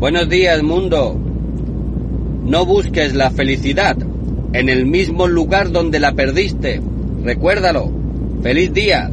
Buenos días, mundo. No busques la felicidad en el mismo lugar donde la perdiste. Recuérdalo. Feliz día.